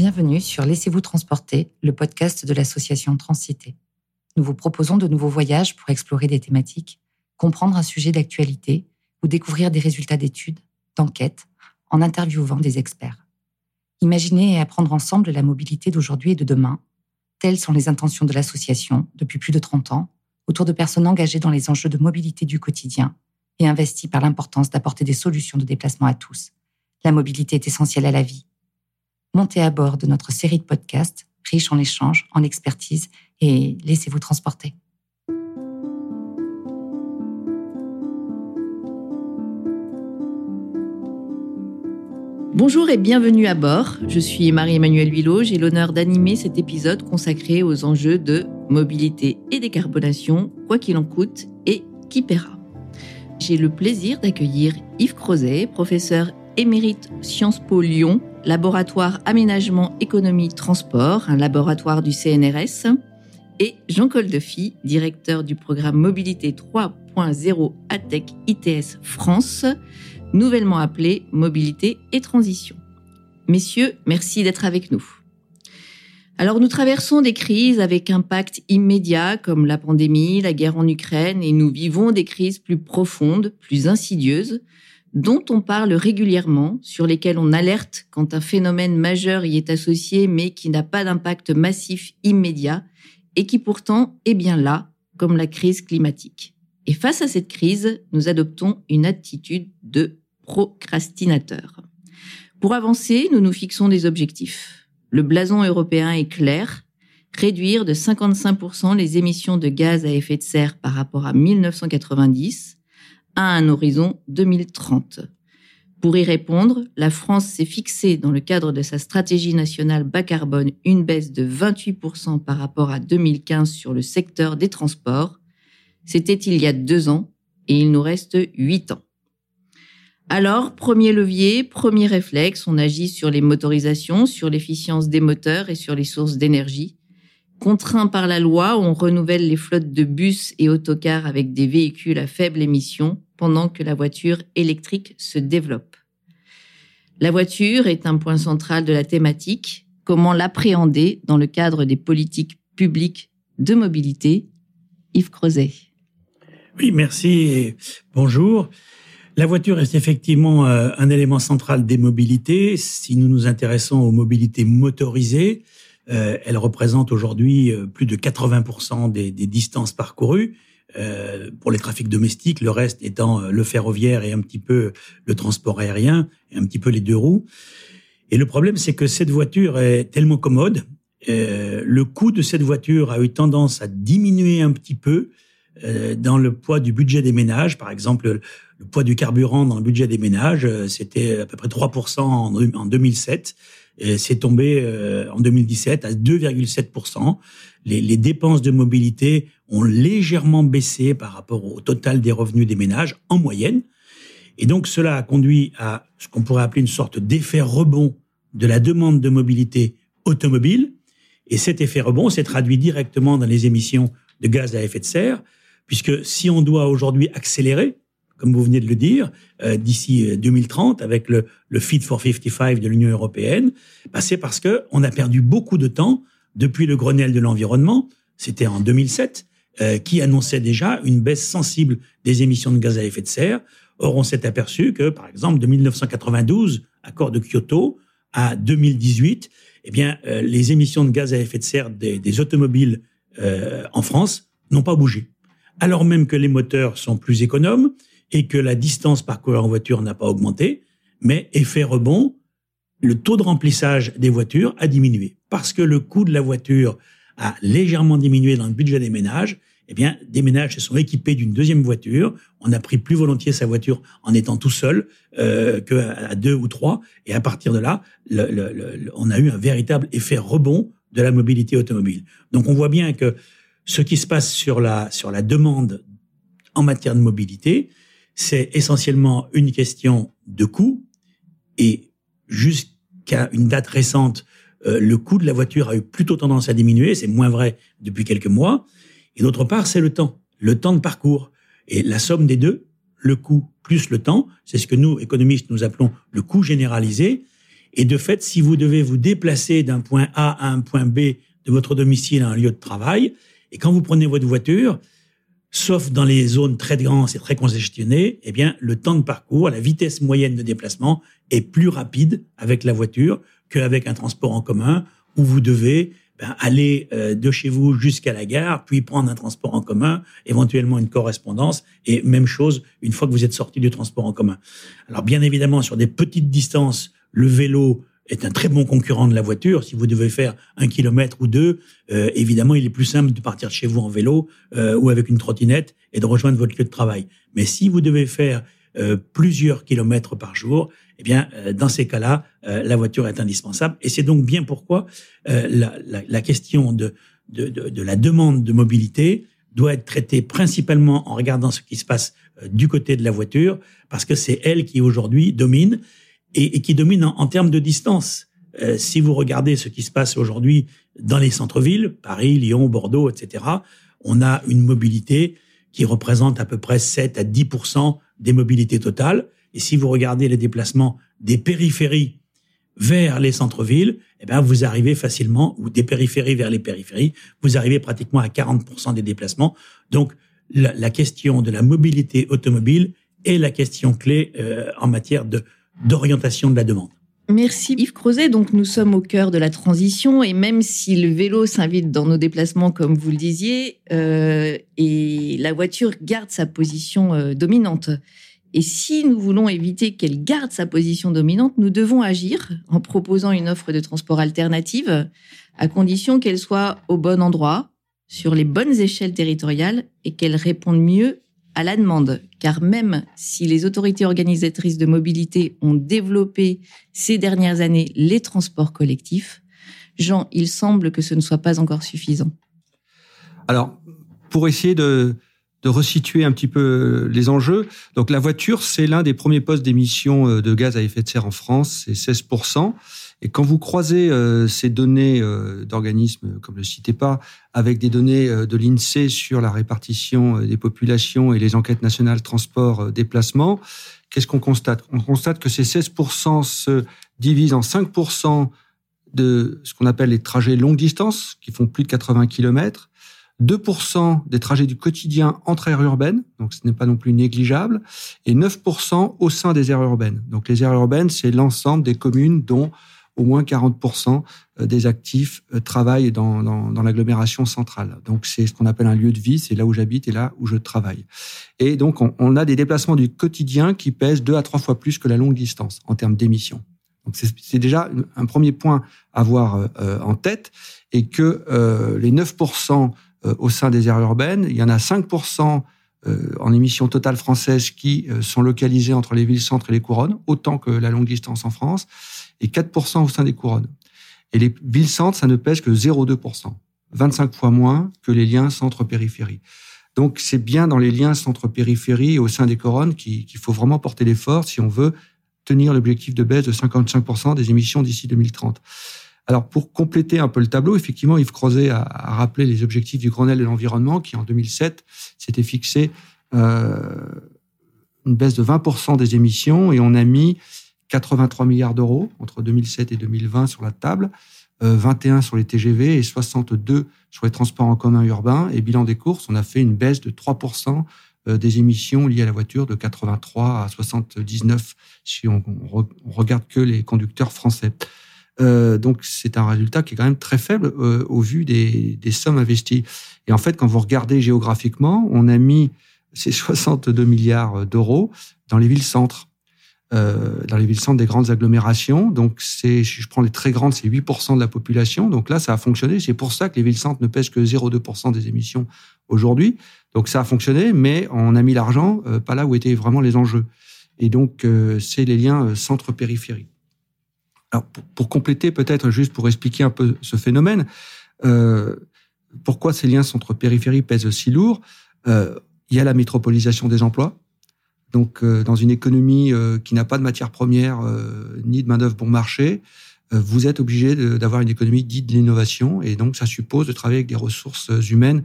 Bienvenue sur Laissez-vous transporter, le podcast de l'association Transcité. Nous vous proposons de nouveaux voyages pour explorer des thématiques, comprendre un sujet d'actualité ou découvrir des résultats d'études, d'enquêtes, en interviewant des experts. Imaginez et apprendre ensemble la mobilité d'aujourd'hui et de demain. Telles sont les intentions de l'association depuis plus de 30 ans, autour de personnes engagées dans les enjeux de mobilité du quotidien et investies par l'importance d'apporter des solutions de déplacement à tous. La mobilité est essentielle à la vie. Montez à bord de notre série de podcasts, riche en échanges, en expertise, et laissez-vous transporter. Bonjour et bienvenue à bord. Je suis Marie-Emmanuelle Huilot. J'ai l'honneur d'animer cet épisode consacré aux enjeux de mobilité et décarbonation, quoi qu'il en coûte et qui paiera. J'ai le plaisir d'accueillir Yves Crozet, professeur émérite Sciences Po Lyon, laboratoire aménagement économie transport, un laboratoire du CNRS, et Jean Coldefy, directeur du programme Mobilité 3.0 ATEC ITS France, nouvellement appelé Mobilité et Transition. Messieurs, merci d'être avec nous. Alors nous traversons des crises avec impact immédiat comme la pandémie, la guerre en Ukraine et nous vivons des crises plus profondes, plus insidieuses, dont on parle régulièrement, sur lesquelles on alerte quand un phénomène majeur y est associé mais qui n'a pas d'impact massif immédiat et qui pourtant est bien là, comme la crise climatique. Et face à cette crise, nous adoptons une attitude de procrastinateur. Pour avancer, nous nous fixons des objectifs. Le blason européen est clair, réduire de 55% les émissions de gaz à effet de serre par rapport à 1990, à un horizon 2030. Pour y répondre, la France s'est fixée dans le cadre de sa stratégie nationale bas carbone une baisse de 28% par rapport à 2015 sur le secteur des transports. C'était il y a deux ans et il nous reste huit ans. Alors, premier levier, premier réflexe, on agit sur les motorisations, sur l'efficience des moteurs et sur les sources d'énergie. Contraint par la loi, on renouvelle les flottes de bus et autocars avec des véhicules à faible émission pendant que la voiture électrique se développe. La voiture est un point central de la thématique. Comment l'appréhender dans le cadre des politiques publiques de mobilité? Yves Creuset. Oui, merci et bonjour. La voiture est effectivement euh, un élément central des mobilités. Si nous nous intéressons aux mobilités motorisées, euh, elle représente aujourd'hui euh, plus de 80% des, des, distances parcourues. Euh, pour les trafics domestiques, le reste étant le ferroviaire et un petit peu le transport aérien, et un petit peu les deux roues. Et le problème, c'est que cette voiture est tellement commode, euh, le coût de cette voiture a eu tendance à diminuer un petit peu euh, dans le poids du budget des ménages. Par exemple, le poids du carburant dans le budget des ménages, c'était à peu près 3% en, en 2007 c'est tombé euh, en 2017 à 2,7%. Les, les, dépenses de mobilité ont légèrement baissé par rapport au total des revenus des ménages en moyenne. Et donc cela a conduit à ce qu'on pourrait appeler une sorte d'effet rebond de la demande de mobilité automobile. Et cet effet rebond s'est traduit directement dans les émissions de gaz à effet de serre, puisque si on doit aujourd'hui accélérer, comme vous venez de le dire, euh, d'ici 2030 euh, avec le, le Fit for 55 de l'Union européenne, bah, c'est parce que on a perdu beaucoup de temps depuis le Grenelle de l'environnement, c'était en 2007, euh, qui annonçait déjà une baisse sensible des émissions de gaz à effet de serre. Or, on s'est aperçu que, par exemple, de 1992, accord de Kyoto, à 2018, eh bien, euh, les émissions de gaz à effet de serre des, des automobiles euh, en France n'ont pas bougé. Alors même que les moteurs sont plus économes, et que la distance parcourue en voiture n'a pas augmenté, mais effet rebond, le taux de remplissage des voitures a diminué. Parce que le coût de la voiture a légèrement diminué dans le budget des ménages, eh bien, des ménages se sont équipés d'une deuxième voiture. On a pris plus volontiers sa voiture en étant tout seul euh, qu'à deux ou trois. Et à partir de là, le, le, on a eu un véritable effet rebond de la mobilité automobile. Donc, on voit bien que ce qui se passe sur la sur la demande en matière de mobilité, c'est essentiellement une question de coût et jusqu'à une date récente, euh, le coût de la voiture a eu plutôt tendance à diminuer, c'est moins vrai depuis quelques mois. Et d'autre part, c'est le temps, le temps de parcours. Et la somme des deux, le coût plus le temps, c'est ce que nous, économistes, nous appelons le coût généralisé. Et de fait, si vous devez vous déplacer d'un point A à un point B de votre domicile à un lieu de travail, et quand vous prenez votre voiture, sauf dans les zones très denses et très congestionnées, eh bien, le temps de parcours, la vitesse moyenne de déplacement est plus rapide avec la voiture qu'avec un transport en commun où vous devez ben, aller euh, de chez vous jusqu'à la gare, puis prendre un transport en commun, éventuellement une correspondance, et même chose une fois que vous êtes sorti du transport en commun. Alors bien évidemment, sur des petites distances, le vélo est un très bon concurrent de la voiture. Si vous devez faire un kilomètre ou deux, euh, évidemment, il est plus simple de partir de chez vous en vélo euh, ou avec une trottinette et de rejoindre votre lieu de travail. Mais si vous devez faire euh, plusieurs kilomètres par jour, eh bien, dans ces cas-là, la voiture est indispensable. Et c'est donc bien pourquoi la, la, la, question de, de, de, de, la demande de mobilité doit être traitée principalement en regardant ce qui se passe du côté de la voiture, parce que c'est elle qui aujourd'hui domine et, qui domine en, termes de distance. Euh, si vous regardez ce qui se passe aujourd'hui dans les centres-villes, Paris, Lyon, Bordeaux, etc., on a une mobilité qui représente à peu près 7 à 10% des mobilités totales. Et si vous regardez les déplacements des périphéries vers les centres-villes, eh bien, vous arrivez facilement, ou des périphéries vers les périphéries, vous arrivez pratiquement à 40% des déplacements. Donc, la, la, question de la mobilité automobile est la question clé euh, en matière de, d'orientation de la demande. Merci Yves Crozet. Donc nous sommes au cœur de la transition et même si le vélo s'invite dans nos déplacements, comme vous le disiez, euh, et la voiture garde sa position euh, dominante. Et si nous voulons éviter qu'elle garde sa position dominante, nous devons agir en proposant une offre de transport alternative, à condition qu'elle soit au bon endroit, sur les bonnes échelles territoriales et qu'elle réponde mieux à la demande, car même si les autorités organisatrices de mobilité ont développé ces dernières années les transports collectifs, Jean, il semble que ce ne soit pas encore suffisant. Alors, pour essayer de, resituer un petit peu les enjeux, donc la voiture, c'est l'un des premiers postes d'émissions euh, de gaz à effet de serre en France, c'est 16%. Et quand vous croisez euh, ces données euh, d'organismes comme le CITEPA avec des données euh, de l'INSEE sur la répartition des populations et les enquêtes nationales transport déplacement, qu'est-ce qu'on constate? On constate que ces 16% se divisent en 5% de ce qu'on appelle les trajets longue distance, qui font plus de 80 km, 2% des trajets du quotidien entre aires urbaines, donc ce n'est pas non plus négligeable, et 9% au sein des aires urbaines. Donc les aires urbaines, c'est l'ensemble des communes dont au moins 40% euh, des actifs euh, travaillent dans, dans, dans l'agglomération centrale. Donc c'est ce qu'on appelle un lieu de vie, c'est là où j'habite et là où je travaille. Et donc on, on, a des déplacements du quotidien qui pèsent deux à trois fois plus que la longue distance en termes d'émissions. Donc c'est déjà un premier point à avoir euh, en tête et que euh, les 9% au sein des aires urbaines, il y en a 5% en émissions totales françaises qui sont localisées entre les villes-centres et les couronnes, autant que la longue distance en France et 4% au sein des couronnes. Et les villes-centres, ça ne pèse que 0,2%, 25 fois moins que les liens centre-périphérie. Donc c'est bien dans les liens centre-périphérie au sein des couronnes qu'il faut vraiment porter l'effort si on veut tenir l'objectif de baisse de 55% des émissions d'ici 2030. Alors pour compléter un peu le tableau, effectivement, Yves Crozet a, rappelé les objectifs du Grenelle de l'environnement qui en 2007 s'était fixé euh, une baisse de 20% des émissions et on a mis 83 milliards d'euros entre 2007 et 2020 sur la table, 21 euh, sur les TGV et 62 sur les transports en commun urbains. Et bilan des courses, on a fait une baisse de 3% euh, des émissions liées à la voiture de 83 à 79 si on, regarde que les conducteurs français. Euh, donc c'est un résultat qui est quand même très faible au vu des, sommes investies. Et en fait, quand vous regardez géographiquement, on a mis ces 62 milliards d'euros dans les villes-centres. Euh, dans les villes-centres des grandes agglomérations. Donc, c'est, je prends les très grandes, c'est 8% de la population. Donc là, ça a fonctionné. C'est pour ça que les villes-centres ne pèsent que 0,2% des émissions aujourd'hui. Donc ça a fonctionné, mais on a mis l'argent euh, pas là où étaient vraiment les enjeux. Et donc, euh, c'est les liens centre-périphérie. Alors, pour, pour compléter, peut-être juste pour expliquer un peu ce phénomène, pourquoi ces liens centre-périphérie pèsent aussi lourd? Il y a la métropolisation des emplois donc, euh, dans une économie euh, qui n'a pas de matières premières euh, ni de main-d'œuvre bon marché, vous êtes obligé d'avoir une économie dite de l'innovation, et donc ça suppose de travailler avec des ressources humaines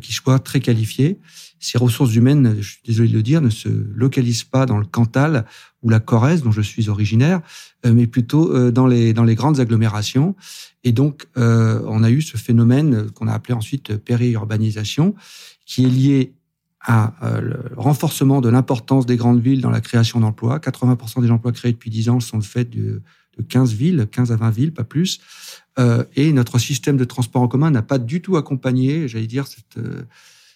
qui soient très qualifiés. Ces ressources humaines, je suis désolé de le dire, ne se localisent pas dans le Cantal ou la Corrèze, dont je suis originaire, mais plutôt dans les dans les grandes agglomérations. Et donc, on a eu ce phénomène qu'on a appelé ensuite périurbanisation, qui est lié à euh, le renforcement de l'importance des grandes villes dans la création d'emplois. 80% des emplois créés depuis 10 ans sont le fait de, de 15 villes, 15 à 20 villes, pas plus. Euh, et notre système de transport en commun n'a pas du tout accompagné, j'allais dire, cette, euh,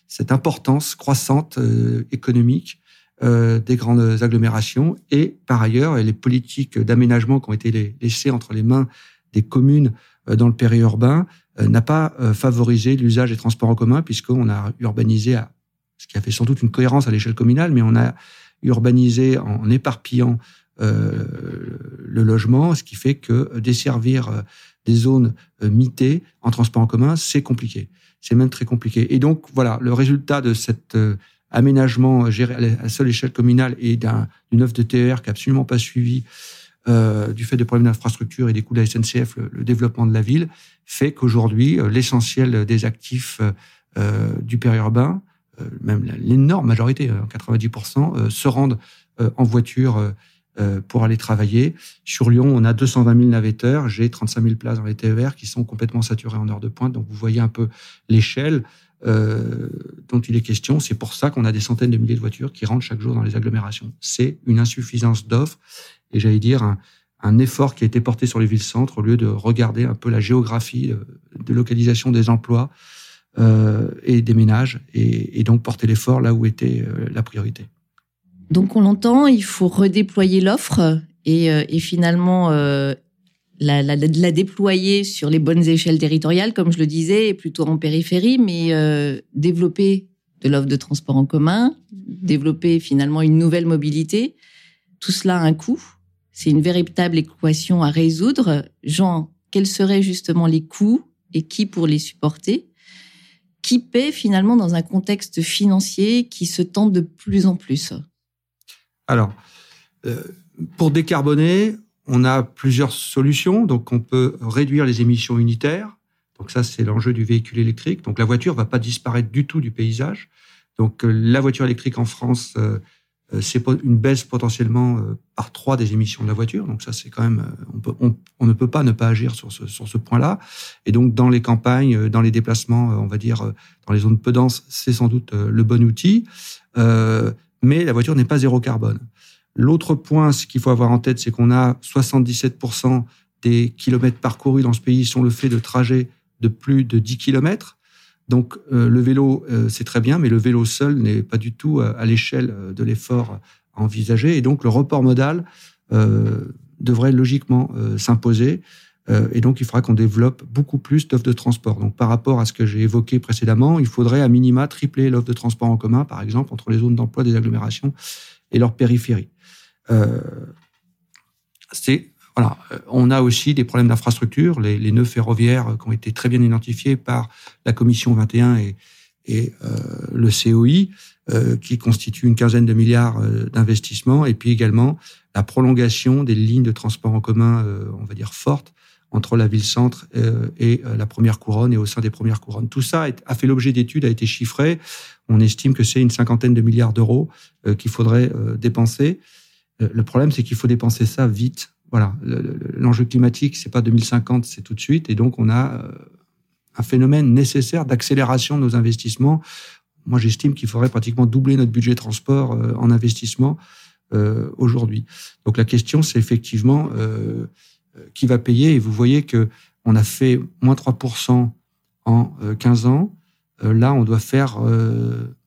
cette importance croissante euh, économique des grandes agglomérations. Et par ailleurs, les politiques d'aménagement qui ont été laissées entre les mains des communes dans le périurbain n'a pas favorisé l'usage des transports en commun puisqu'on a urbanisé à ce qui a fait sans doute une cohérence à l'échelle communale, mais on a urbanisé en éparpillant euh, le logement, ce qui fait que desservir euh, des zones euh, mitées en transport en commun, c'est compliqué. C'est même très compliqué. Et donc, voilà, le résultat de cet aménagement géré à seule échelle communale et d'une offre de TER qui n'a absolument pas suivi euh, du fait des problèmes d'infrastructure et des coûts de la SNCF, le, le développement de la ville, fait qu'aujourd'hui, l'essentiel des actifs euh, du périurbain euh, même l'énorme majorité, 90%, euh, euh, se rendent en voiture pour aller travailler. Sur Lyon, on a 220 000 navetteurs. J'ai 35 000 places dans les TER qui sont complètement saturées en heure de pointe. Donc, vous voyez un peu l'échelle dont il est question. C'est pour ça qu'on a des centaines de milliers de voitures qui rentrent chaque jour dans les agglomérations. C'est une insuffisance d'offres et j'allais dire un, effort qui a été porté sur les villes-centres au lieu de regarder un peu la géographie de localisation des emplois euh, et des ménages, et, donc porter l'effort là où était euh, la priorité. Donc on l'entend, il faut redéployer l'offre et, euh, finalement la, déployer sur les bonnes échelles territoriales, comme je le disais, plutôt en périphérie, mais développer de l'offre de transport en commun, développer finalement une nouvelle mobilité. Tout cela a un coût. C'est une véritable équation à résoudre. Jean, quels seraient justement les coûts et qui pour les supporter? Qui paie finalement dans un contexte financier qui se tend de plus en plus Alors, euh, pour décarboner, on a plusieurs solutions. Donc, on peut réduire les émissions unitaires. Donc, ça, c'est l'enjeu du véhicule électrique. Donc, la voiture va pas disparaître du tout du paysage. Donc, euh, la voiture électrique en France euh, c'est une baisse potentiellement euh, par trois des émissions de la voiture. Donc ça, c'est quand même, euh, on, on, ne peut pas ne pas agir sur ce, sur ce point-là. Et donc dans les campagnes, dans les déplacements, on va dire dans les zones peu denses, c'est sans doute le bon outil. Euh, mais la voiture n'est pas zéro carbone. L'autre point, ce qu'il faut avoir en tête, c'est qu'on a 77% des kilomètres parcourus dans ce pays sont le fait de trajets de plus de 10 kilomètres. Donc euh, le vélo, euh, c'est très bien, mais le vélo seul n'est pas du tout euh, à, l'échelle de l'effort à envisager. Et donc le report modal devrait logiquement s'imposer. et donc il faudra qu'on développe beaucoup plus d'offres de transport. Donc par rapport à ce que j'ai évoqué précédemment, il faudrait à minima tripler l'offre de transport en commun, par exemple, entre les zones d'emploi des agglomérations et leur périphérie. c'est voilà. Euh, on a aussi des problèmes d'infrastructure, les, les, nœuds ferroviaires qui ont été très bien identifiés par la Commission 21 et, et euh, le COI, euh, qui constituent une quinzaine de milliards euh, d'investissements, et puis également la prolongation des lignes de transport en commun, on va dire fortes, entre la ville-centre et la première couronne et au sein des premières couronnes. Tout ça a fait l'objet d'études, a été chiffré. On estime que c'est une cinquantaine de milliards d'euros qu'il faudrait dépenser. Le problème, c'est qu'il faut dépenser ça vite voilà, l'enjeu climatique, c'est pas 2050, c'est tout de suite, et donc on a euh, un phénomène nécessaire d'accélération de nos investissements. Moi, j'estime qu'il faudrait pratiquement doubler notre budget transport euh, en investissement euh, aujourd'hui. Donc la question, c'est effectivement euh, qui va payer. Et vous voyez que on a fait moins 3% en 15 ans. là, on doit faire,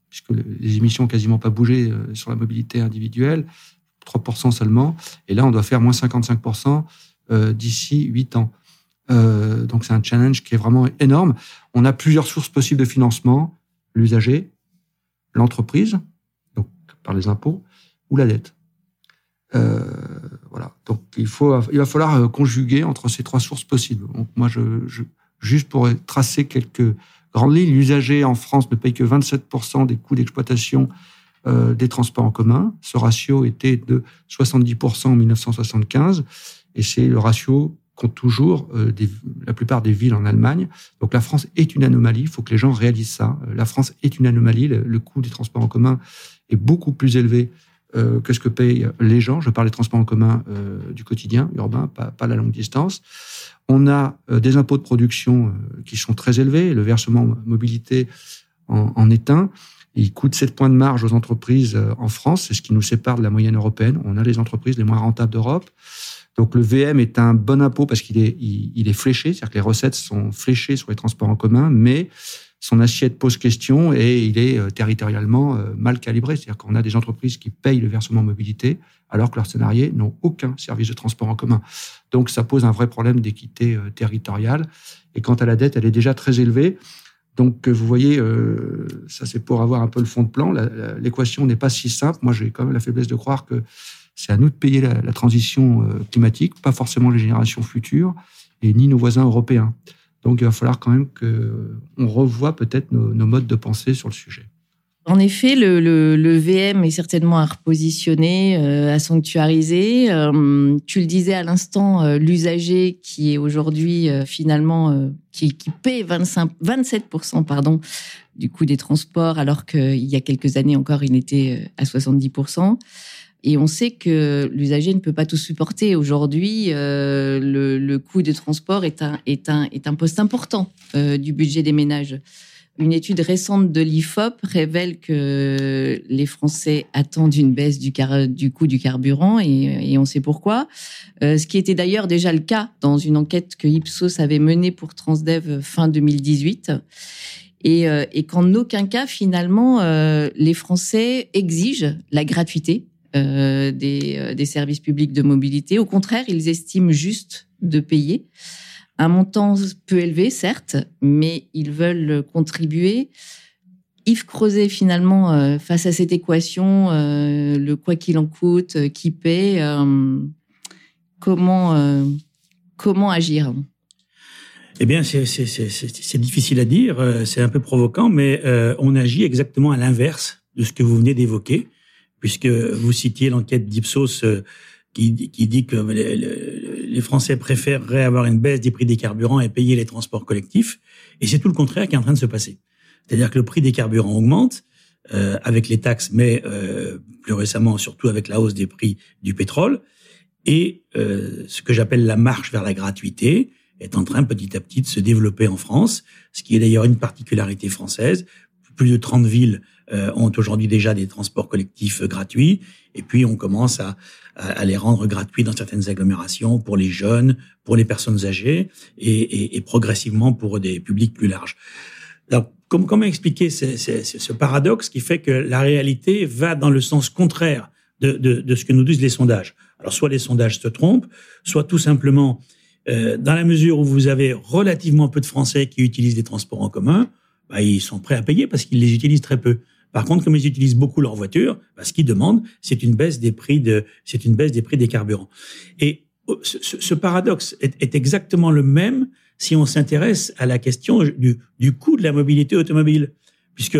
puisque les émissions ont quasiment pas bougé sur la mobilité individuelle, 3% seulement. Et là, on doit faire moins 55% euh, d'ici 8 ans. Euh, donc c'est un challenge qui est vraiment énorme. On a plusieurs sources possibles de financement l'usager, l'entreprise, donc par les impôts, ou la dette. Euh, voilà. Donc il faut, il va falloir conjuguer entre ces trois sources possibles. Donc moi, je juste pour tracer quelques grandes lignes, l'usager en France ne paye que 27% des coûts d'exploitation euh, des transports en commun. Ce ratio était de 70% en 1975 et c'est le ratio compte toujours euh, la plupart des villes en Allemagne. Donc la France est une anomalie, il faut que les gens réalisent ça. Euh, la France est une anomalie, le, coût des transports en commun est beaucoup plus élevé que ce que payent les gens. Je parle des transports en commun du quotidien, urbain, pas, la longue distance. On a des impôts de production qui sont très élevés, le versement mobilité en, en est un. Il coûte 7 points de marge aux entreprises en France, c'est ce qui nous sépare de la moyenne européenne. On a les entreprises les moins rentables d'Europe. Donc le VM est un bon impôt parce qu'il est, il, est fléché, c'est-à-dire que les recettes sont fléchées sur les transports en commun, mais son assiette pose question et il est euh, territorialement euh, mal calibré. C'est-à-dire qu'on a des entreprises qui payent le versement mobilité alors que leurs salariés n'ont aucun service de transport en commun. Donc ça pose un vrai problème d'équité euh, territoriale. Et quant à la dette, elle est déjà très élevée. Donc vous voyez, ça c'est pour avoir un peu le fond de plan. L'équation n'est pas si simple. Moi j'ai quand même la faiblesse de croire que c'est à nous de payer la, transition euh, climatique, pas forcément les générations futures et ni nos voisins européens. Donc il va falloir quand même qu'on revoie peut-être nos, modes de pensée sur le sujet. En effet, le, VM est certainement à repositionner, euh, à sanctuariser. Euh, tu le disais à l'instant, l'usager qui est aujourd'hui finalement qui, qui paie 25, 27% pardon du coût des transports, alors qu'il y a quelques années encore, il était à 70%. Et on sait que l'usager ne peut pas tout supporter. Aujourd'hui, euh, le, le, coût de transport est un, est un, est un poste important euh, du budget des ménages. Une étude récente de l'IFOP révèle que les Français attendent une baisse du, car, du coût du carburant et, et on sait pourquoi. Euh, ce qui était d'ailleurs déjà le cas dans une enquête que Ipsos avait menée pour Transdev fin 2018 et, euh, et qu'en aucun cas finalement euh, les Français exigent la gratuité euh, des, des, services publics de mobilité. Au contraire, ils estiment juste de payer un montant peu élevé, certes, mais ils veulent contribuer. Yves Creuset, finalement, euh, face à cette équation, le quoi qu'il en coûte, qui paie, comment, comment agir? Eh bien, c'est difficile à dire, c'est un peu provoquant, mais on agit exactement à l'inverse de ce que vous venez d'évoquer puisque vous citiez l'enquête d'Ipsos euh, qui, dit que les, Français préféreraient avoir une baisse des prix des carburants et payer les transports collectifs. Et c'est tout le contraire qui est en train de se passer. C'est-à-dire que le prix des carburants augmente euh, avec les taxes, mais euh, plus récemment surtout avec la hausse des prix du pétrole. Et euh, ce que j'appelle la marche vers la gratuité est en train petit à petit de se développer en France, ce qui est d'ailleurs une particularité française. Plus de 30 villes ont aujourd'hui déjà des transports collectifs euh, gratuits, et puis on commence à, à, les rendre gratuits dans certaines agglomérations pour les jeunes, pour les personnes âgées, et, et, et progressivement pour des publics plus larges. Alors, comment, comment expliquer ce, ce, ce, paradoxe qui fait que la réalité va dans le sens contraire de, de, de, ce que nous disent les sondages? Alors, soit les sondages se trompent, soit tout simplement, euh, dans la mesure où vous avez relativement peu de Français qui utilisent des transports en commun, bah, ils sont prêts à payer parce qu'ils les utilisent très peu. Par contre, comme ils utilisent beaucoup leur voiture, bah, ce qu'ils demandent, c'est une baisse des prix de, c'est une baisse des prix des carburants. Et oh, ce, paradoxe est, est, exactement le même si on s'intéresse à la question du, du coût de la mobilité automobile, puisque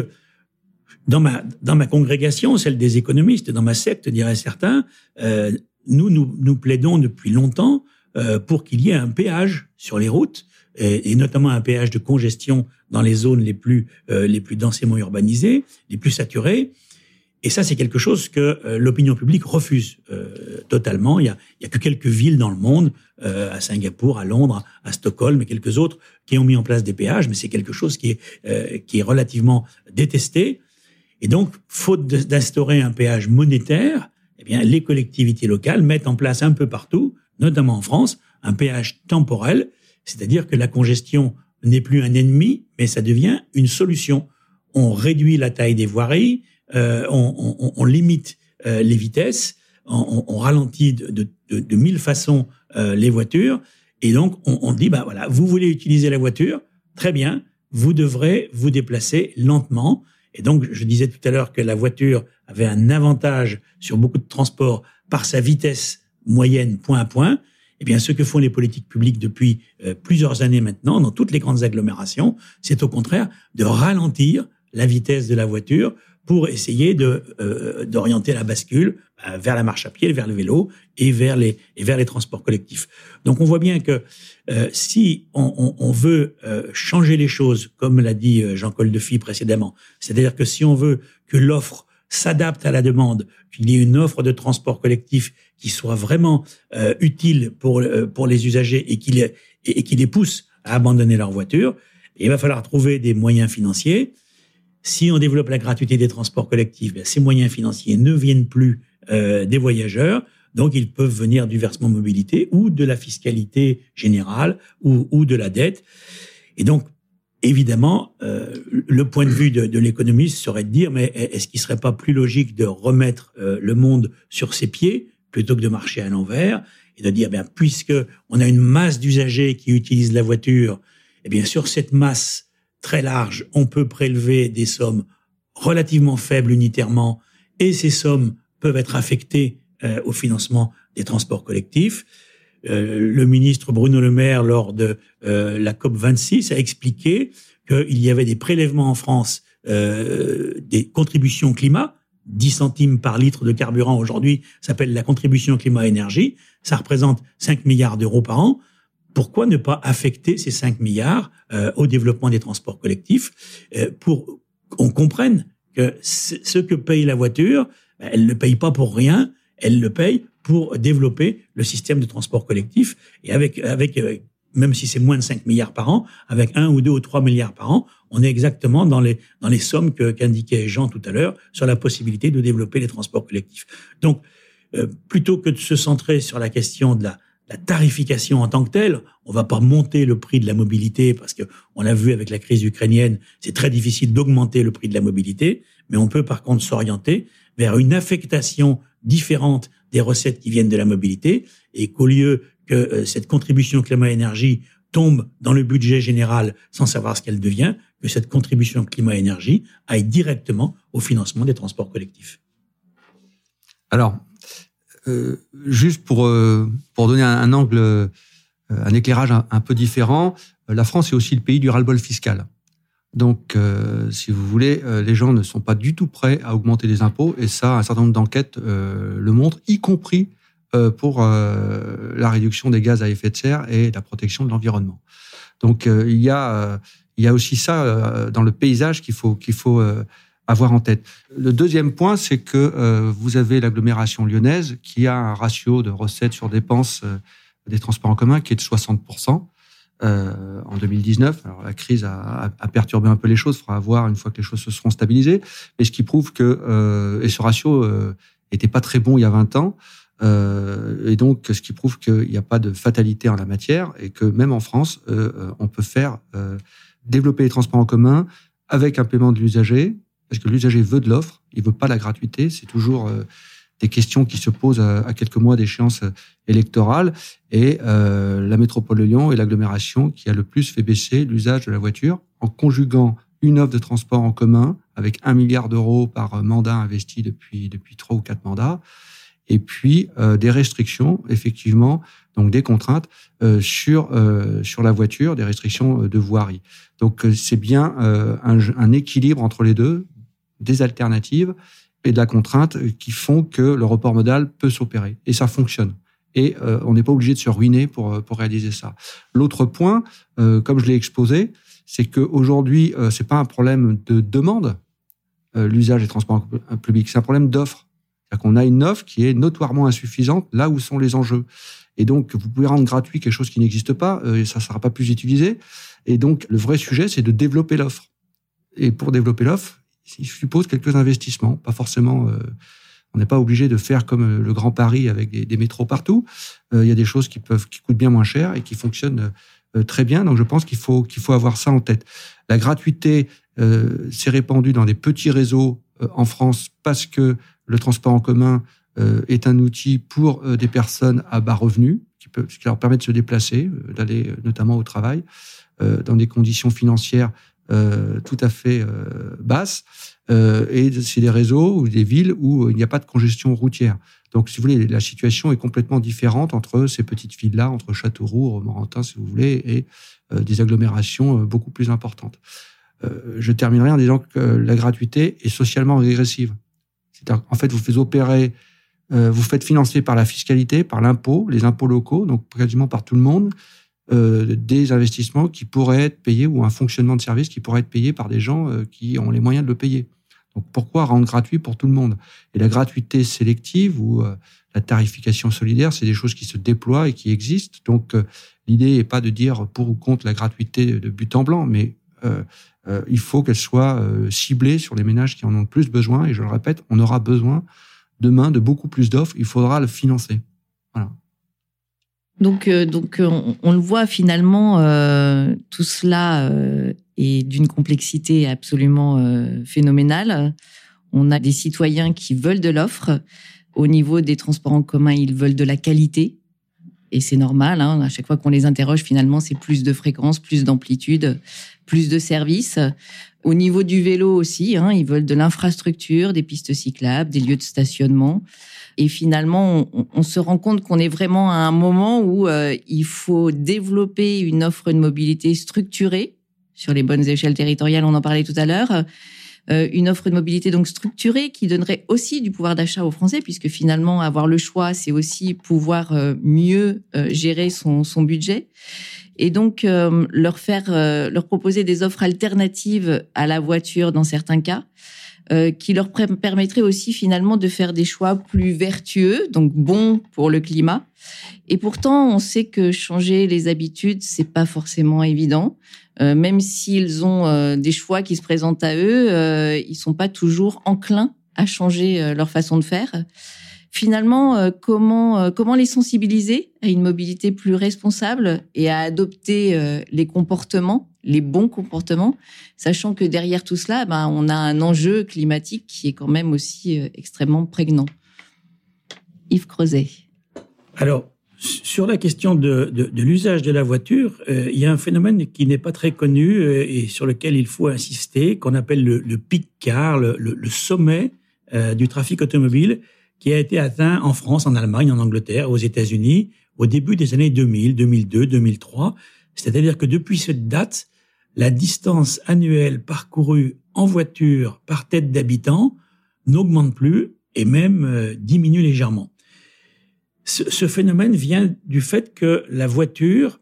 dans ma dans ma congrégation, celle des économistes, dans ma secte, diraient certains, euh, nous, nous nous plaidons depuis longtemps euh, pour qu'il y ait un péage sur les routes et, et, notamment un péage de congestion dans les zones les plus euh, les plus densément urbanisées, les plus saturées. Et ça, c'est quelque chose que euh, l'opinion publique refuse euh, totalement. Il y, a, il y a que quelques villes dans le monde, à Singapour, à Londres, à Stockholm et quelques autres, qui ont mis en place des péages, mais c'est quelque chose qui est, qui est relativement détesté. Et donc, faute d'instaurer un péage monétaire, eh bien, les collectivités locales mettent en place un peu partout, notamment en France, un péage temporel c'est-à-dire que la congestion n'est plus un ennemi, mais ça devient une solution. On réduit la taille des voiries, euh, on, on, on, limite euh, les vitesses, on, on ralentit de, de, de, mille façons euh, les voitures, et donc on, dit bah voilà, vous voulez utiliser la voiture, très bien, vous devrez vous déplacer lentement. Et donc je disais tout à l'heure que la voiture avait un avantage sur beaucoup de transports par sa vitesse moyenne point à point. Eh bien, ce que font les politiques publiques depuis euh, plusieurs années maintenant, dans toutes les grandes agglomérations, c'est au contraire de ralentir la vitesse de la voiture pour essayer de euh, d'orienter la bascule euh, vers la marche à pied, vers le vélo et vers les et vers les transports collectifs. Donc on voit bien que euh, si on, on, on veut euh, changer les choses, comme l'a dit Jean Coldefy précédemment, c'est-à-dire que si on veut que l'offre s'adapte à la demande, qu'il y ait une offre de transport collectif qui soit vraiment utile pour pour les usagers et qui les et, qui les pousse à abandonner leur voiture, il va falloir trouver des moyens financiers si on développe la gratuité des transports collectifs, ben, ces moyens financiers ne viennent plus euh, des voyageurs, donc ils peuvent venir du versement mobilité ou de la fiscalité générale ou, ou de la dette. Et donc, évidemment, euh, le point de vue de, l'économiste serait de dire, mais est-ce qu'il serait pas plus logique de remettre euh, le monde sur ses pieds plutôt que de marcher à l'envers et de dire, bien, puisque on a une masse d'usagers qui utilisent la voiture, et bien sûr cette masse très large, on peut prélever des sommes relativement faibles unitairement et ces sommes peuvent être affectées euh, au financement des transports collectifs. Euh, le ministre Bruno Le Maire, lors de euh, la COP 26, a expliqué qu'il y avait des prélèvements en France, des contributions climat, 10 centimes par litre de carburant aujourd'hui s'appelle la contribution climat-énergie, ça représente 5 milliards d'euros par an. Pourquoi ne pas affecter ces 5 milliards euh, au développement des transports collectifs euh, pour qu'on comprenne que ce que paye la voiture, elle ne paye pas pour rien, elle le paye pour développer le système de transport collectif. Et avec avec euh, même si c'est moins de 5 milliards par an, avec un ou deux ou trois milliards par an, on est exactement dans les dans les sommes qu'indiquait Jean tout à l'heure sur la possibilité de développer les transports collectifs. Donc plutôt que de se centrer sur la question de la la tarification en tant que telle, on va pas monter le prix de la mobilité parce que on l'a vu avec la crise ukrainienne, c'est très difficile d'augmenter le prix de la mobilité, mais on peut par contre s'orienter vers une affectation différente des recettes qui viennent de la mobilité et qu'au lieu que euh, cette contribution climat-énergie tombe dans le budget général sans savoir ce qu'elle devient, que cette contribution climat-énergie aille directement au financement des transports collectifs. Alors, euh, juste pour euh, pour donner un, angle, euh, un éclairage un, peu différent, la France est aussi le pays du ras-le-bol fiscal. Donc, si vous voulez, les gens ne sont pas du tout prêts à augmenter les impôts, et ça, un certain nombre d'enquêtes le montrent, y compris pour la réduction des gaz à effet de serre et la protection de l'environnement. Donc, il y a il y a aussi ça dans le paysage qu'il faut qu'il faut avoir en tête. Le deuxième point, c'est que euh, vous avez l'agglomération lyonnaise qui a un ratio de recettes sur dépenses euh, des transports en commun qui est de 60% euh, en 2019. Alors la crise a, a, perturbé un peu les choses, il faudra voir une fois que les choses se seront stabilisées, mais ce qui prouve que, euh, et ce ratio euh, était pas très bon il y a 20 ans, et donc ce qui prouve qu'il n'y a pas de fatalité en la matière et que même en France, on peut faire développer les transports en commun avec un paiement de l'usager, parce que l'usager veut de l'offre, il veut pas la gratuité. C'est toujours euh, des questions qui se posent à, quelques mois d'échéance euh, électorale. Et euh, la métropole de Lyon est l'agglomération qui a le plus fait baisser l'usage de la voiture en conjuguant une offre de transport en commun avec un milliard d'euros par mandat investi depuis depuis trois ou quatre mandats, et puis des restrictions effectivement, donc des contraintes sur sur la voiture, des restrictions de voirie. Donc c'est bien un, un, équilibre entre les deux des alternatives et de la contrainte qui font que le report modal peut s'opérer. Et ça fonctionne. Et euh, on n'est pas obligé de se ruiner pour, euh, pour réaliser ça. L'autre point, euh, comme je l'ai exposé, c'est qu'aujourd'hui, euh, c'est pas un problème de demande, l'usage des transports publics, c'est un problème d'offre. C'est-à-dire qu'on a une offre qui est notoirement insuffisante là où sont les enjeux. Et donc, vous pouvez rendre gratuit quelque chose qui n'existe pas, et ça ne sera pas plus utilisé. Et donc, le vrai sujet, c'est de développer l'offre. Et pour développer l'offre, il suppose quelques investissements, pas forcément. Euh, on n'est pas obligé de faire comme euh, le Grand Paris avec des, métros partout. Euh, il y a des choses qui peuvent, qui coûtent bien moins cher et qui fonctionnent très bien. Donc je pense qu'il faut qu'il faut avoir ça en tête. La gratuité s'est répandue dans des petits réseaux en France parce que le transport en commun est un outil pour des personnes à bas revenus, qui, peut, qui leur permet de se déplacer, d'aller notamment au travail, dans des conditions financières euh, tout à fait euh, basse. Euh, et c'est des réseaux ou des villes où il n'y a pas de congestion routière. Donc, si vous voulez, la situation est complètement différente entre ces petites villes-là, entre Châteauroux, Romorantin, si vous voulez, et des agglomérations beaucoup plus importantes. je terminerai en disant que la gratuité est socialement régressive. C'est-à-dire en fait, vous faites opérer, vous faites financer par la fiscalité, par l'impôt, les impôts locaux, donc quasiment par tout le monde, des investissements qui pourraient être payés ou un fonctionnement de service qui pourrait être payé par des gens qui ont les moyens de le payer. Donc pourquoi rendre gratuit pour tout le monde? Et la gratuité sélective ou euh, la tarification solidaire, c'est des choses qui se déploient et qui existent. Donc euh, l'idée n'est pas de dire pour ou contre la gratuité de but en blanc, mais euh, il faut qu'elle soit ciblée sur les ménages qui en ont le plus besoin. Et je le répète, on aura besoin demain de beaucoup plus d'offres. Il faudra le financer. Donc, donc on, on, le voit finalement, tout cela et d'une complexité absolument euh, phénoménale. On a des citoyens qui veulent de l'offre. Au niveau des transports en commun, ils veulent de la qualité. Et c'est normal, hein. à chaque fois qu'on les interroge, finalement, c'est plus de fréquence, plus d'amplitude, plus de services. Au niveau du vélo aussi, hein, ils veulent de l'infrastructure, des pistes cyclables, des lieux de stationnement. Et finalement, on, se rend compte qu'on est vraiment à un moment où euh, il faut développer une offre de mobilité structurée sur les bonnes échelles territoriales, on en parlait tout à l'heure. Euh, une offre de mobilité donc structurée qui donnerait aussi du pouvoir d'achat aux Français, puisque finalement avoir le choix, c'est aussi pouvoir euh, mieux euh, gérer son, son budget, et donc leur faire, leur proposer des offres alternatives à la voiture dans certains cas, qui leur permettraient aussi finalement de faire des choix plus vertueux, donc bons pour le climat. Et pourtant, on sait que changer les habitudes, c'est pas forcément évident. Euh, même s'ils ont euh, des choix qui se présentent à eux, euh, ils sont pas toujours enclins à changer leur façon de faire. Finalement, comment comment les sensibiliser à une mobilité plus responsable et à adopter les comportements, les bons comportements, sachant que derrière tout cela, ben, on a un enjeu climatique qui est quand même aussi extrêmement prégnant. Yves Creuset. Alors, sur la question de, l'usage de la voiture, euh, il y a un phénomène qui n'est pas très connu euh, et sur lequel il faut insister, qu'on appelle le, le car, le, sommet euh, du trafic automobile, qui a été atteint en France, en Allemagne, en Angleterre, aux États-Unis, au début des années 2000, 2002, 2003. C'est-à-dire que depuis cette date, la distance annuelle parcourue en voiture par tête d'habitant n'augmente plus et même diminue légèrement ce, phénomène vient du fait que la voiture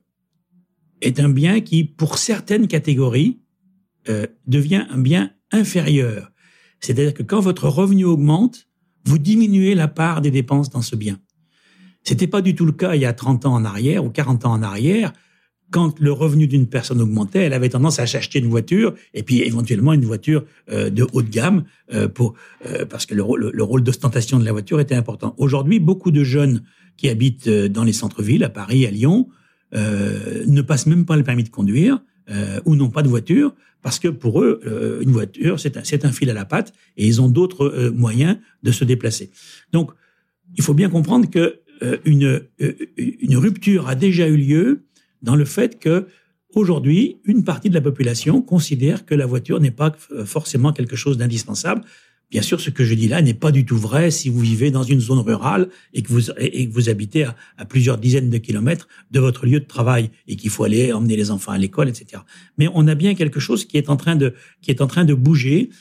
est un bien qui, pour certaines catégories, euh, devient un bien inférieur. C'est-à-dire que quand votre revenu augmente, vous diminuez la part des dépenses dans ce bien. C'était pas du tout le cas il y a 30 ans en arrière ou 40 ans en arrière quand le revenu d'une personne augmentait, elle avait tendance à s'acheter une voiture et puis éventuellement une voiture euh, de haut de gamme euh, euh, parce que le, le rôle d'ostentation de la voiture était important. Aujourd'hui, beaucoup de jeunes qui habitent dans les centres-villes, à Paris, à Lyon, ne passent même pas le permis de conduire ou n'ont pas de voiture parce que pour eux, une voiture c'est un, fil à la patte et ils ont d'autres moyens de se déplacer. Donc, il faut bien comprendre que une, une rupture a déjà eu lieu dans le fait que aujourd'hui, une partie de la population considère que la voiture n'est pas euh, forcément quelque chose d'indispensable. Bien sûr, ce que je dis là n'est pas du tout vrai si vous vivez dans une zone rurale et que vous, et que vous habitez à, plusieurs dizaines de kilomètres de votre lieu de travail et qu'il faut aller emmener les enfants à l'école, etc. Mais on a bien quelque chose qui est en train de, qui est en train de bouger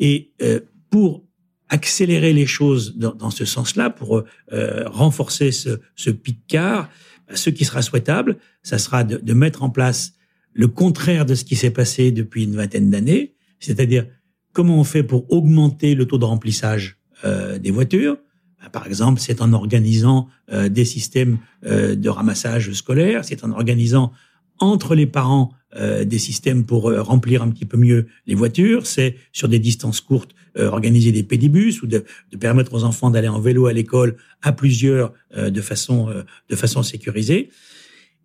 et euh, pour accélérer les choses dans, ce sens-là, pour euh, renforcer ce, ce pic-car, ce qui sera souhaitable, ça sera de, mettre en place le contraire de ce qui s'est passé depuis une vingtaine d'années, c'est-à-dire comment on fait pour augmenter le taux de remplissage euh, des voitures. Ben, par exemple, c'est en organisant euh, des systèmes euh, de ramassage scolaire, c'est en organisant entre les parents euh, des systèmes pour euh, remplir un petit peu mieux les voitures, c'est sur des distances courtes organiser des pédibus ou de, de permettre aux enfants d'aller en vélo à l'école à plusieurs de façon de façon sécurisée.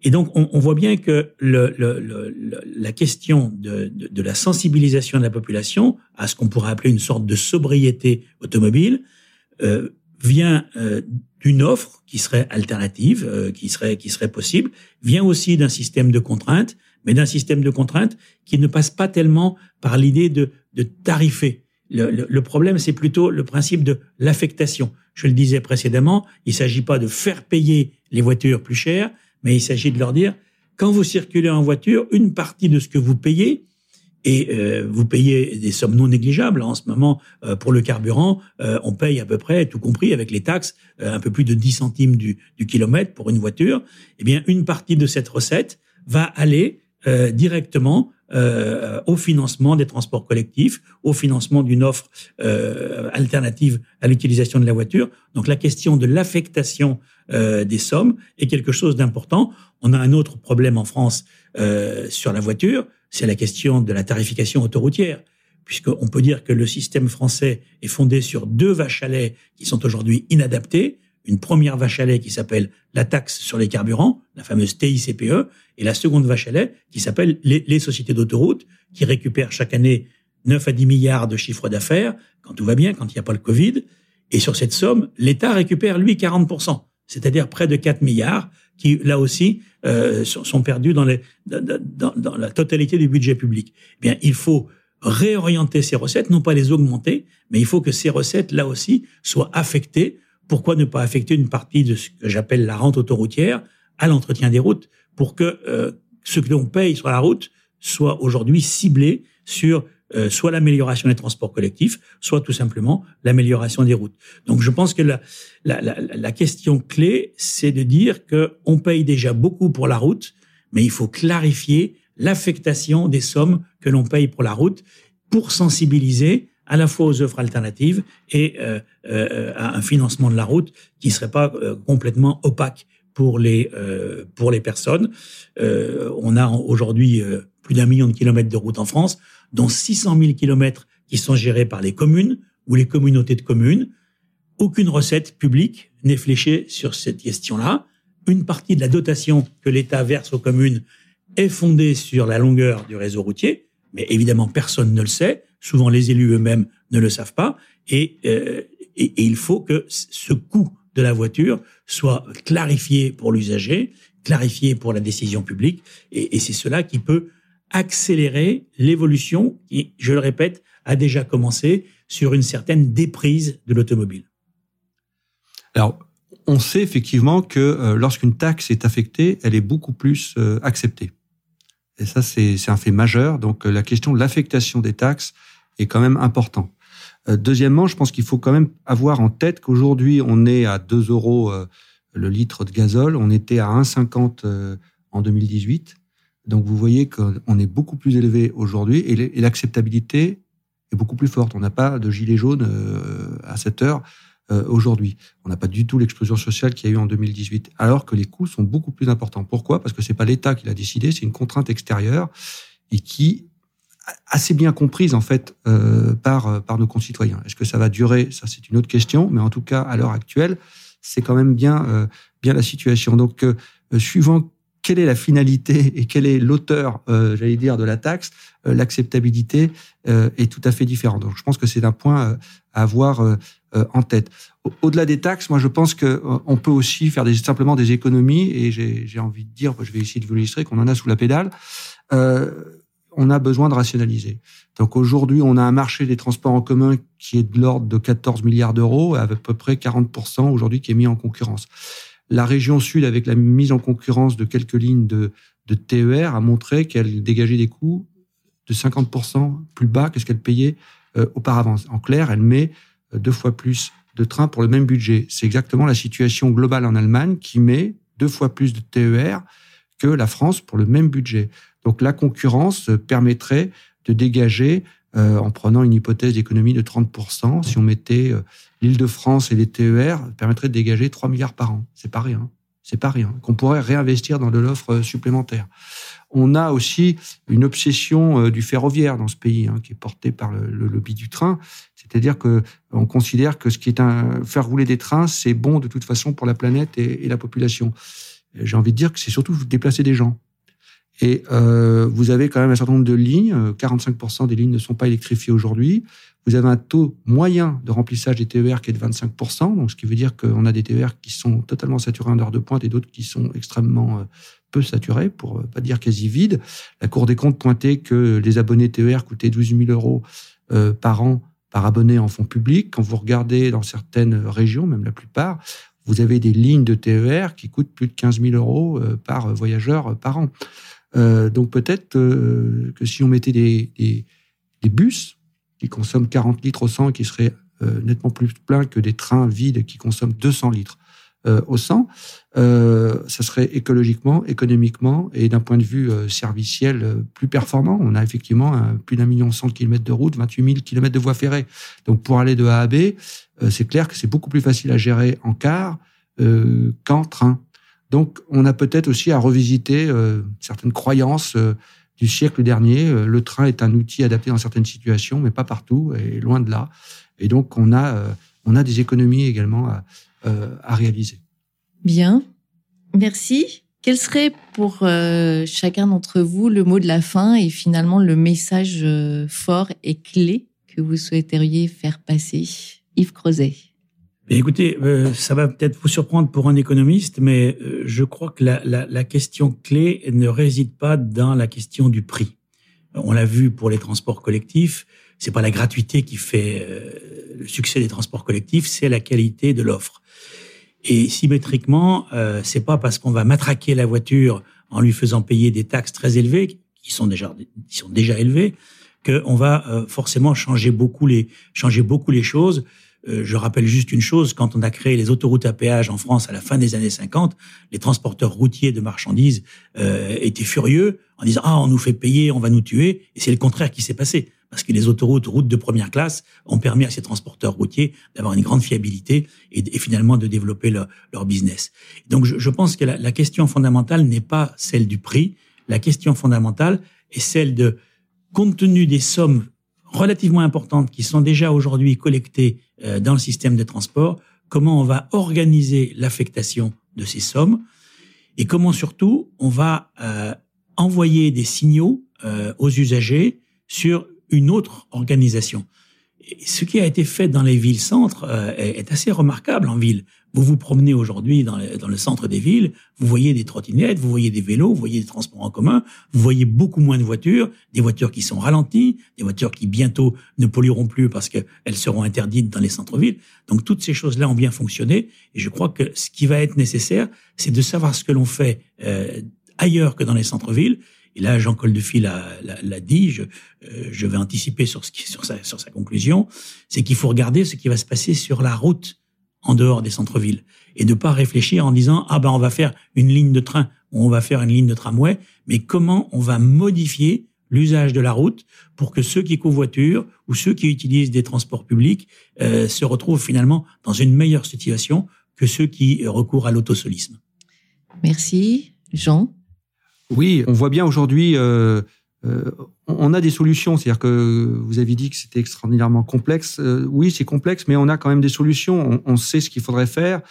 Et donc, on, on voit bien que le, le, le, la question de, de, de, la sensibilisation de la population à ce qu'on pourrait appeler une sorte de sobriété automobile euh, vient d'une offre qui serait alternative, qui serait qui serait possible, vient aussi d'un système de contraintes mais d'un système de contraintes qui ne passe pas tellement par l'idée de, de tarifer. Le, le, problème, c'est plutôt le principe de l'affectation. Je le disais précédemment, il ne s'agit pas de faire payer les voitures plus chères, mais il s'agit de leur dire, quand vous circulez en voiture, une partie de ce que vous payez et euh, vous payez des sommes non négligeables. En ce moment, euh, pour le carburant, euh, on paye à peu près, tout compris avec les taxes, un peu plus de 10 centimes du, du, kilomètre pour une voiture. Eh bien, une partie de cette recette va aller directement au financement des transports collectifs, au financement d'une offre alternative à l'utilisation de la voiture. Donc la question de l'affectation des sommes est quelque chose d'important. On a un autre problème en France sur la voiture, c'est la question de la tarification autoroutière, puisqu'on peut dire que le système français est fondé sur deux vaches à lait qui sont aujourd'hui inadaptées. Une première vache à lait qui s'appelle la taxe sur les carburants, la fameuse TICPE, et la seconde vache à lait qui s'appelle les, sociétés d'autoroutes, qui récupèrent chaque année 9 à 10 milliards de chiffre d'affaires, quand tout va bien, quand il n'y a pas le Covid. Et sur cette somme, l'État récupère, lui, 40%, c'est-à-dire près de 4 milliards, qui, là aussi, euh, sont, perdus dans, les, dans, dans, la totalité du budget public. Eh bien, il faut réorienter ces recettes, non pas les augmenter, mais il faut que ces recettes, là aussi, soient affectées. Pourquoi ne pas affecter une partie de ce que j'appelle la rente autoroutière à l'entretien des routes pour que euh, ce que l'on paye sur la route soit aujourd'hui ciblé sur euh, soit l'amélioration des transports collectifs, soit tout simplement l'amélioration des routes. Donc je pense que la, la, la, la question clé, c'est de dire que on paye déjà beaucoup pour la route, mais il faut clarifier l'affectation des sommes que l'on paye pour la route pour sensibiliser à la fois aux offres alternatives et euh, euh, à un financement de la route qui serait pas euh, complètement opaque pour les pour les personnes. on a aujourd'hui plus d'un million de kilomètres de routes en France dont 600 000 kilomètres qui sont gérés par les communes ou les communautés de communes. Aucune recette publique n'est fléchée sur cette question-là. Une partie de la dotation que l'État verse aux communes est fondée sur la longueur du réseau routier, mais évidemment personne ne le sait. Souvent les élus eux-mêmes ne le savent pas, et, euh, et, il faut que ce coût de la voiture soit clarifié pour l'usager, clarifié pour la décision publique, et, et c'est cela qui peut accélérer l'évolution qui, je le répète, a déjà commencé sur une certaine déprise de l'automobile. Alors, on sait effectivement que euh, lorsqu'une taxe est affectée, elle est beaucoup plus euh, acceptée. Et ça, c'est un fait majeur. Donc, euh, la question de l'affectation des taxes est quand même important. deuxièmement, je pense qu'il faut quand même avoir en tête qu'aujourd'hui, on est à 2 euros le litre de gazole. On était à 1,50 en 2018. Donc vous voyez qu'on est beaucoup plus élevé aujourd'hui et l'acceptabilité est beaucoup plus forte. On n'a pas de gilets jaunes euh, à cette heure euh, aujourd'hui. On n'a pas du tout l'explosion sociale qu'il y a eu en 2018, alors que les coûts sont beaucoup plus importants. Pourquoi? Parce que c'est pas l'État qui l'a décidé, c'est une contrainte extérieure et qui assez bien comprise en fait euh, par par nos concitoyens. Est-ce que ça va durer? Ça c'est une autre question, mais en tout cas à l'heure actuelle, c'est quand même bien bien la situation. Donc suivant quelle est la finalité et quel est l'auteur, euh, j'allais dire, de la taxe, euh, l'acceptabilité euh, est tout à fait différente. Donc, je pense que c'est un point à avoir en tête. Au-delà des taxes, moi, je pense que on peut aussi faire des, simplement des économies. Et j'ai envie de dire, je vais essayer de vous illustrer, qu'on en a sous la pédale. On a besoin de rationaliser. Donc aujourd'hui, on a un marché des transports en commun qui est de l'ordre de 14 milliards d'euros, à peu près 40% aujourd'hui qui est mis en concurrence. La région sud, avec la mise en concurrence de quelques lignes de, TER, a montré qu'elle dégageait des coûts de 50% plus bas que ce qu'elle payait euh, auparavant. En clair, elle met euh, deux fois plus de trains pour le même budget. C'est exactement la situation globale en Allemagne qui met deux fois plus de TER que la France pour le même budget. Donc la concurrence permettrait de dégager euh, en prenant une hypothèse d'économie de 30%. Si on mettait euh, l'Île-de-France et les TER, permettrait de dégager 3 milliards par an. C'est pas rien. C'est pas rien. Qu'on pourrait réinvestir dans de l'offre euh, supplémentaire. On a aussi une obsession du ferroviaire dans ce pays, hein, qui est portée par le, lobby du train. C'est-à-dire que on considère que ce qui est un faire rouler des trains, c'est bon de toute façon pour la planète et, et la population. J'ai envie de dire que c'est surtout déplacer des gens. Et euh, vous avez quand même un certain nombre de lignes. 45% euh, des lignes ne sont pas électrifiées aujourd'hui. Vous avez un taux moyen de remplissage des TER qui est de 25%, donc ce qui veut dire qu'on a des TER qui sont totalement saturés en heure de pointe et d'autres qui sont extrêmement euh, peu saturés, pour pas dire quasi vides. La Cour des comptes pointait que les abonnés TER coûtaient 12 000 euros par an par abonné en fonds publics. Quand vous regardez dans certaines régions, même la plupart, vous avez des lignes de TER qui coûtent plus de 15 000 euros par voyageur par an. Donc peut-être que si on mettait des, des, des, bus qui consomment 40 litres au 100 et qui seraient nettement plus pleins que des trains vides qui consomment 200 litres, euh, au sang, euh, ça serait écologiquement, économiquement et d'un point de vue euh, serviciel euh, plus performant. On a effectivement plus d'un million cent kilomètres de route, 28 000 kilomètres de voies ferrées. Donc pour aller de A à B, c'est clair que c'est beaucoup plus facile à gérer en car qu'en train. Donc on a peut-être aussi à revisiter certaines croyances du siècle dernier. Le train est un outil adapté dans certaines situations, mais pas partout, et loin de là. Et donc on a on a des économies également à, euh, à réaliser. Bien, merci. Quel serait pour euh, chacun d'entre vous le mot de la fin et finalement le message euh, fort et clé que vous souhaiteriez faire passer? Yves Crozet Écoutez, ça va peut-être vous surprendre pour un économiste, mais je crois que la, la, la, question clé ne réside pas dans la question du prix. On l'a vu pour les transports collectifs, c'est pas la gratuité qui fait le succès des transports collectifs, c'est la qualité de l'offre. Et symétriquement, euh, c'est pas parce qu'on va matraquer la voiture en lui faisant payer des taxes très élevées, qui sont déjà, qui sont déjà élevées, qu'on va euh, forcément changer beaucoup les, changer beaucoup les choses. Euh, je rappelle juste une chose, quand on a créé les autoroutes à péage en France à la fin des années 50, les transporteurs routiers de marchandises euh, étaient furieux en disant ah on nous fait payer, on va nous tuer, et c'est le contraire qui s'est passé. Parce que les autoroutes, routes de première classe, ont permis à ces transporteurs routiers d'avoir une grande fiabilité et, finalement de développer leur, business. Donc je, je pense que la, la question fondamentale n'est pas celle du prix, la question fondamentale est celle de, compte tenu des sommes relativement importantes qui sont déjà aujourd'hui collectées euh, dans le système de transport, comment on va organiser l'affectation de ces sommes et comment surtout on va euh, envoyer des signaux euh, aux usagers sur une autre organisation. Ce qui a été fait dans les villes-centres euh, est, assez remarquable en ville. Vous vous promenez aujourd'hui dans, le centre des villes, vous voyez des trottinettes, vous voyez des vélos, vous voyez des transports en commun, vous voyez beaucoup moins de voitures, des voitures qui sont ralenties, des voitures qui bientôt ne pollueront plus parce qu'elles seront interdites dans les centres-villes. Donc toutes ces choses-là ont bien fonctionné et je crois que ce qui va être nécessaire, c'est de savoir ce que l'on fait euh, ailleurs que dans les centres-villes et là, Jean Coldefi l'a dit, je, euh, je vais anticiper sur, ce qui, sur, sa, sur sa conclusion, c'est qu'il faut regarder ce qui va se passer sur la route en dehors des centres-villes et ne pas réfléchir en disant ah ben on va faire une ligne de train ou on va faire une ligne de tramway, mais comment on va modifier l'usage de la route pour que ceux qui covoiturent ou ceux qui utilisent des transports publics euh, se retrouvent finalement dans une meilleure situation que ceux qui recourent à l'autosolisme. Merci. Jean oui, on voit bien aujourd'hui, euh, euh, on a des solutions. C'est-à-dire que vous avez dit que c'était extraordinairement complexe. Euh, oui, c'est complexe, mais on a quand même des solutions. On, sait ce qu'il faudrait faire.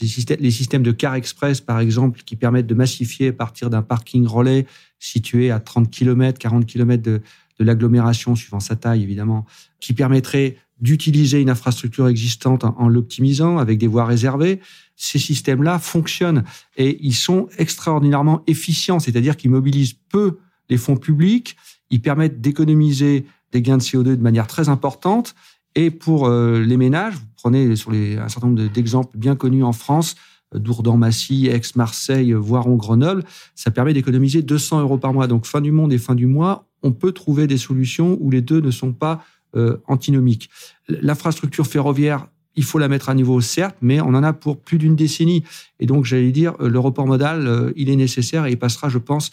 Les systèmes de car express, par exemple, qui permettent de massifier à partir d'un parking relais situé à 30 km, 40 km de, de l'agglomération, suivant sa taille évidemment, qui permettrait d'utiliser une infrastructure existante en, l'optimisant avec des voies réservées. Ces systèmes-là fonctionnent et ils sont extraordinairement efficients, c'est-à-dire qu'ils mobilisent peu les fonds publics, ils permettent d'économiser des gains de CO2 de manière très importante. Et pour euh, les ménages, vous prenez sur les, un certain nombre d'exemples bien connus en France, euh, Dourdan-Massy, Aix-Marseille, Voiron-Grenoble, ça permet d'économiser 200 euros par mois. Donc fin du monde et fin du mois, on peut trouver des solutions où les deux ne sont pas euh, antinomique. L'infrastructure ferroviaire, il faut la mettre à niveau, certes, mais on en a pour plus d'une décennie. Et donc, j'allais dire, euh, le report modal, euh, il est nécessaire et il passera, je pense,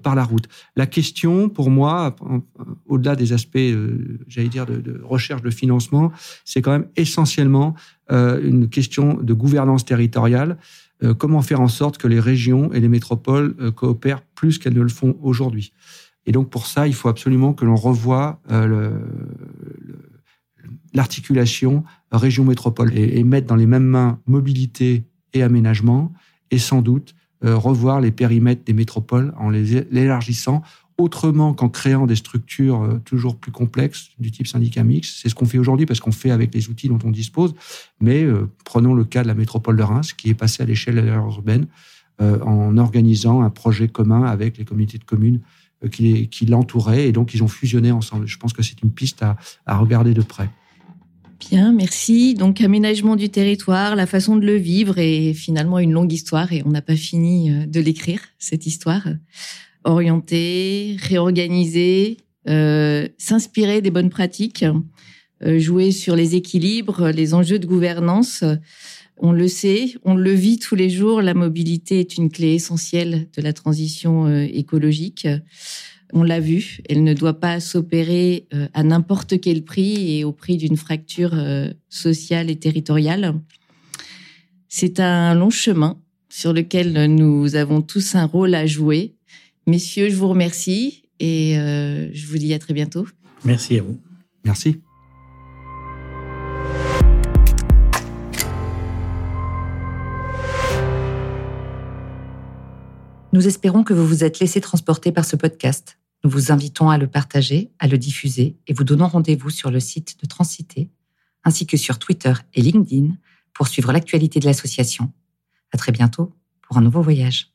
par la route. La question, pour moi, au-delà des aspects, j'allais dire, de, recherche de financement, c'est quand même essentiellement une question de gouvernance territoriale. comment faire en sorte que les régions et les métropoles coopèrent plus qu'elles ne le font aujourd'hui? Et donc pour ça, il faut absolument que l'on revoie euh, l'articulation région-métropole et, mettre dans les mêmes mains mobilité et aménagement, et sans doute euh, revoir les périmètres des métropoles en les élargissant autrement qu'en créant des structures euh, toujours plus complexes du type syndicat mixte. C'est ce qu'on fait aujourd'hui parce qu'on fait avec les outils dont on dispose. Mais prenons le cas de la métropole de Reims qui est passée à l'échelle urbaine en organisant un projet commun avec les communautés de communes euh, qui, qui l'entouraient et donc ils ont fusionné ensemble. Je pense que c'est une piste à, regarder de près. Bien, merci. Donc aménagement du territoire, la façon de le vivre et finalement une longue histoire et on n'a pas fini euh, de l'écrire, cette histoire. orienter, réorganiser, euh, s'inspirer des bonnes pratiques, euh, jouer sur les équilibres, les enjeux de gouvernance. On le sait, on le vit tous les jours, la mobilité est une clé essentielle de la transition euh, écologique. On l'a vu, elle ne doit pas s'opérer euh, à n'importe quel prix et au prix d'une fracture sociale et territoriale. C'est un long chemin sur lequel nous avons tous un rôle à jouer. Messieurs, je vous remercie et je vous dis à très bientôt. Merci à vous. Merci. Nous espérons que vous vous êtes laissé transporter par ce podcast. Nous vous invitons à le partager, à le diffuser et vous donnons rendez-vous sur le site de Transcité ainsi que sur Twitter et LinkedIn pour suivre l'actualité de l'association. À très bientôt pour un nouveau voyage.